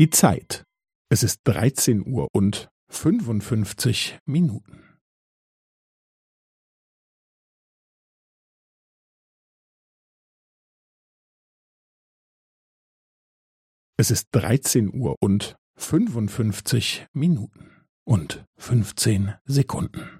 Die Zeit. Es ist 13 Uhr und 55 Minuten. Es ist 13 Uhr und 55 Minuten und 15 Sekunden.